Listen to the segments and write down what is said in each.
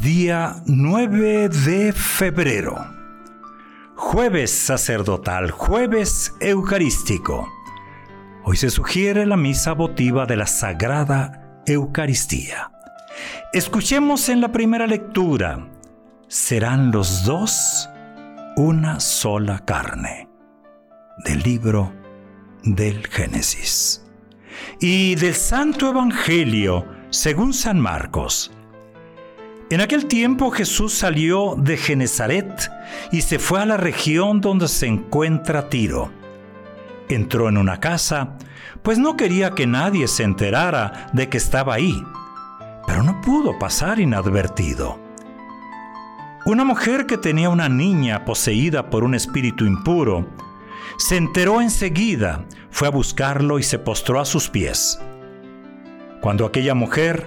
Día 9 de febrero. Jueves sacerdotal, jueves eucarístico. Hoy se sugiere la misa votiva de la Sagrada Eucaristía. Escuchemos en la primera lectura, serán los dos una sola carne, del libro del Génesis. Y del Santo Evangelio, según San Marcos. En aquel tiempo Jesús salió de Genezaret y se fue a la región donde se encuentra Tiro. Entró en una casa, pues no quería que nadie se enterara de que estaba ahí, pero no pudo pasar inadvertido. Una mujer que tenía una niña poseída por un espíritu impuro, se enteró enseguida, fue a buscarlo y se postró a sus pies. Cuando aquella mujer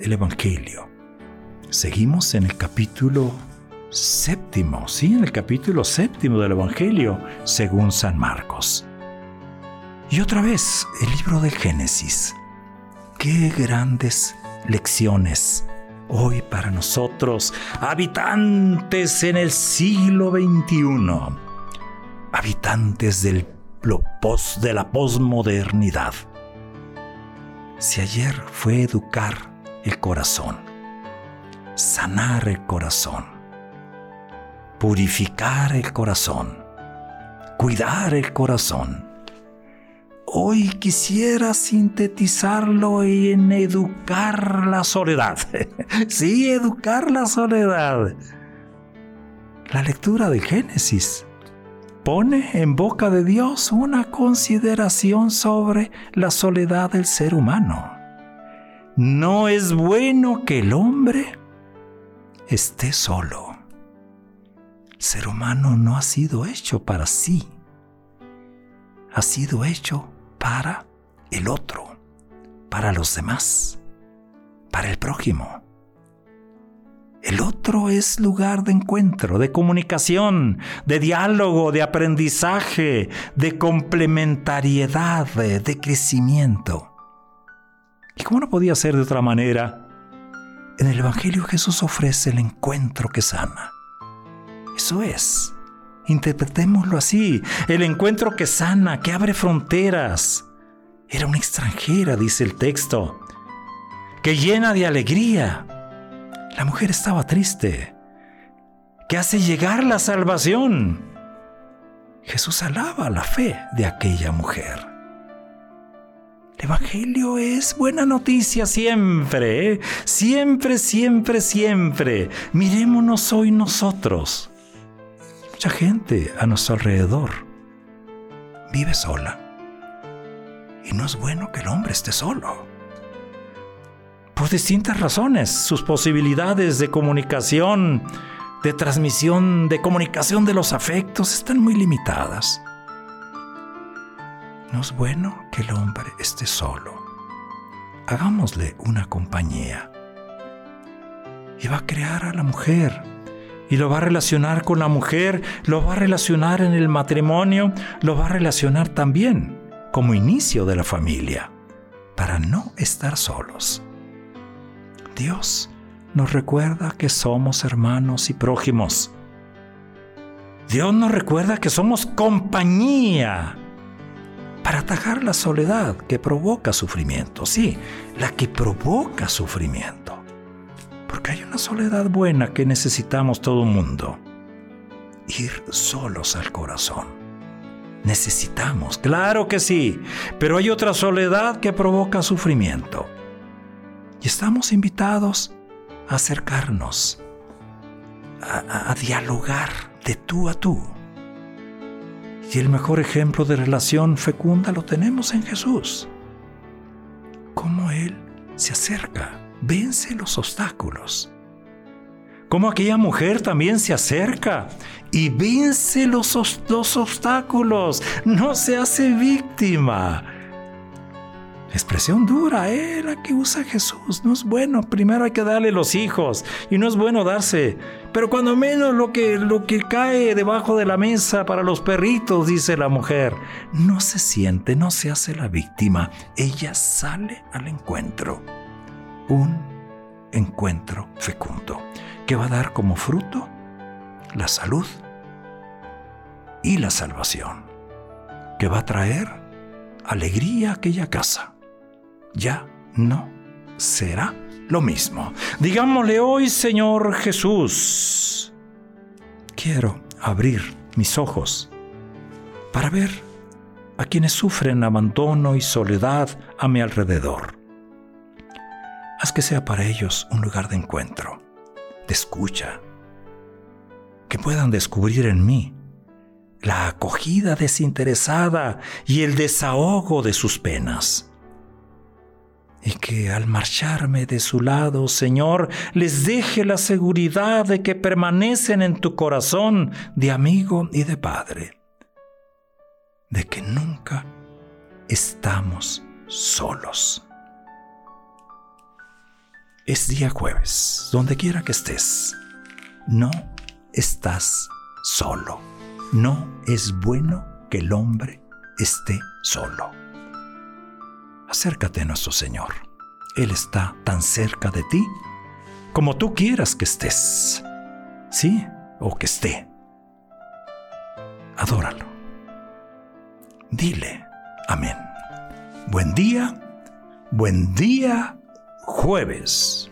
el Evangelio. Seguimos en el capítulo séptimo, sí, en el capítulo séptimo del Evangelio, según San Marcos. Y otra vez, el libro del Génesis. Qué grandes lecciones hoy para nosotros, habitantes en el siglo XXI, habitantes del, de la posmodernidad. Si ayer fue educar el corazón, sanar el corazón, purificar el corazón, cuidar el corazón. Hoy quisiera sintetizarlo en educar la soledad. sí, educar la soledad. La lectura de Génesis pone en boca de Dios una consideración sobre la soledad del ser humano. No es bueno que el hombre esté solo. El ser humano no ha sido hecho para sí. Ha sido hecho para el otro, para los demás, para el prójimo. El otro es lugar de encuentro, de comunicación, de diálogo, de aprendizaje, de complementariedad, de, crecimiento. ¿Y cómo no podía ser de otra manera? En el Evangelio Jesús ofrece el encuentro que sana. Eso es. Interpretémoslo así. El encuentro que sana, que abre fronteras. Era una extranjera, dice el texto, que llena de alegría. La mujer estaba triste, que hace llegar la salvación. Jesús alaba la fe de aquella mujer. El Evangelio es buena noticia siempre, ¿eh? siempre, siempre, siempre. Mirémonos hoy nosotros. Mucha gente a nuestro alrededor vive sola. Y no es bueno que el hombre esté solo. Por distintas razones, sus posibilidades de comunicación, de transmisión, de comunicación de los afectos están muy limitadas. No es bueno que el hombre esté solo. Hagámosle una compañía. Y va a crear a la mujer Y lo va a relacionar con la mujer, lo va a relacionar en el matrimonio, lo va a relacionar también como inicio de la familia, para no estar solos. Dios nos recuerda que somos hermanos y prójimos. Dios nos recuerda que somos compañía para atajar la soledad que provoca sufrimiento. Sí, la que provoca sufrimiento. Porque hay una soledad buena que necesitamos todo mundo. Ir solos al corazón. Necesitamos, claro que sí, pero hay otra soledad que provoca sufrimiento. Y estamos invitados a acercarnos, a, a, dialogar de tú a tú. Y el mejor ejemplo de relación fecunda lo tenemos en Jesús. Cómo Él se acerca vence los obstáculos. Como aquella mujer también se acerca y vence los, los obstáculos, no se hace víctima. Expresión dura, ¿eh? la que usa Jesús. No es bueno. Primero hay que darle los hijos y no es bueno darse. Pero cuando menos lo que, lo que cae debajo de la mesa para los perritos, dice la mujer, no se siente, no se hace la víctima. Ella sale al encuentro un encuentro fecundo que va a dar como fruto la salud y la salvación, que va a traer alegría a aquella casa. Ya no será lo mismo. Digámosle hoy, Señor Jesús, quiero abrir mis ojos para ver a quienes sufren abandono y soledad a mi alrededor Haz que sea para ellos un lugar de encuentro, de escucha, que puedan descubrir en mí la acogida desinteresada y el desahogo de sus penas. Y que al marcharme de su lado, Señor, les deje la seguridad de que permanecen en tu corazón de amigo y de padre, de que nunca estamos solos. Es día jueves, donde quiera que estés. No estás solo. No es bueno que el hombre esté solo. Acércate a nuestro Señor. Él está tan cerca de ti como tú quieras que estés. ¿Sí? O que esté. Adóralo. Dile, amén. Buen día, buen día jueves.